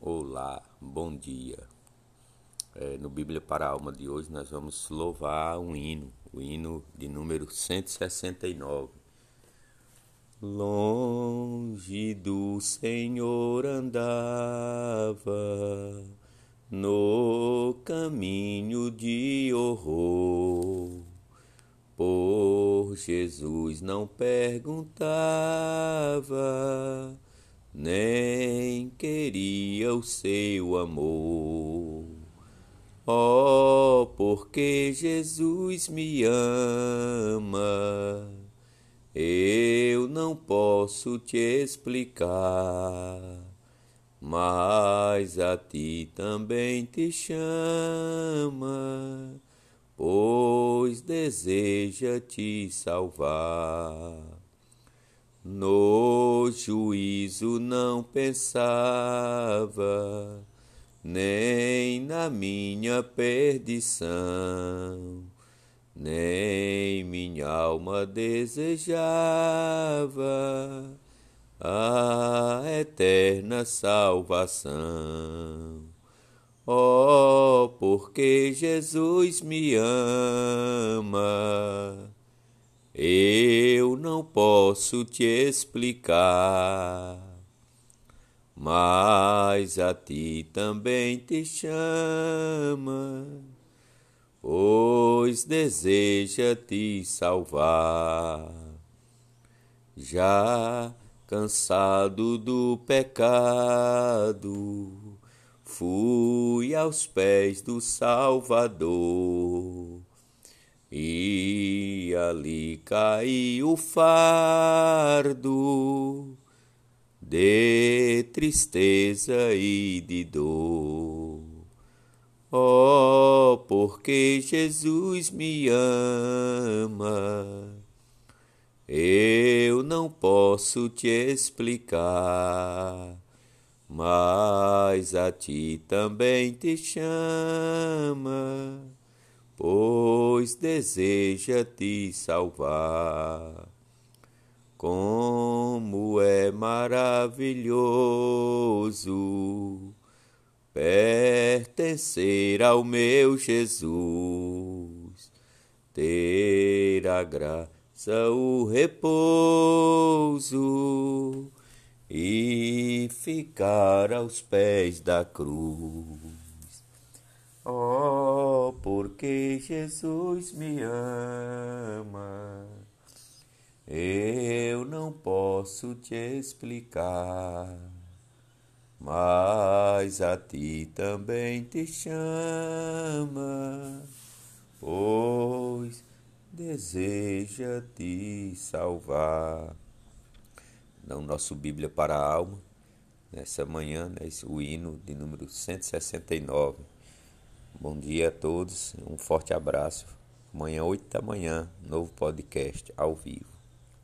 Olá, bom dia. É, no Bíblia para a Alma de hoje nós vamos louvar um hino, o hino de número 169. Longe do Senhor andava no caminho de horror. Por Jesus não perguntava nem queria o seu amor. Oh, porque Jesus me ama, eu não posso te explicar, mas a ti também te chama, pois deseja te salvar. No juízo não pensava, nem na minha perdição, nem minha alma desejava a eterna salvação. Oh, porque Jesus me ama eu não posso te explicar, mas a ti também te chama, pois deseja te salvar. Já cansado do pecado, fui aos pés do Salvador e ali caiu o fardo de tristeza e de dor. Oh, porque Jesus me ama, eu não posso te explicar, mas a ti também te chama pois deseja te salvar. Como é maravilhoso pertencer ao meu Jesus, ter a graça, o repouso e ficar aos pés da cruz. Oh, porque Jesus me ama, eu não posso te explicar, mas a ti também te chama, pois deseja te salvar. Não, nosso Bíblia para a alma, nessa manhã, né, o hino de número 169. Bom dia a todos, um forte abraço. Amanhã, 8 da manhã, novo podcast ao vivo.